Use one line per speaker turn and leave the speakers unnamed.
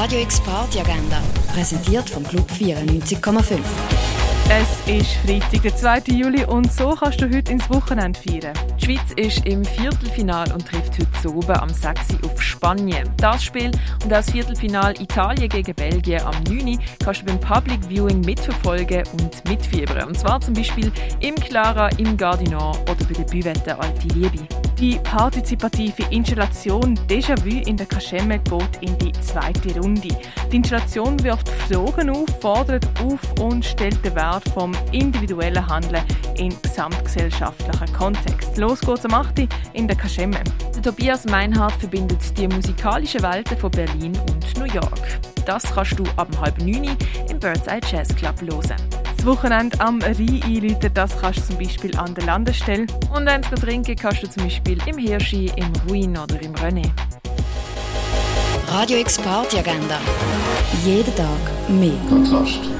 Radio X Party Agenda, präsentiert vom Club 94,5.
Es ist Freitag, der 2. Juli und so kannst du heute ins Wochenende feiern.
Die Schweiz ist im Viertelfinal und trifft heute oben am 6. auf Spanien. Das Spiel und das Viertelfinal Italien gegen Belgien am 9. kannst du beim Public Viewing mitverfolgen und mitfiebern. Und zwar zum Beispiel im Clara, im Gardinor oder bei der Büvette Alte Liebe.
Die partizipative Installation Déjà-vu in der Kaschemme geht in die zweite Runde. Die Installation wirft Fragen auf, fordert auf und stellt den Wert vom individuellen Handeln in gesamtgesellschaftlichen Kontext. Los geht's am 8. in der Kaschemme.
Tobias Meinhardt verbindet die musikalischen Welten von Berlin und New York. Das kannst du ab halb neun im Birdseye Jazz Club hören.
Das Wochenende am Rhein einläuten, das kannst du zum Beispiel an der Landestelle.
Und eins trinken kannst du zum Beispiel im Hirschi, im Ruin oder im René.
Radio X Party Agenda. Jeden Tag mehr.
Kontrast.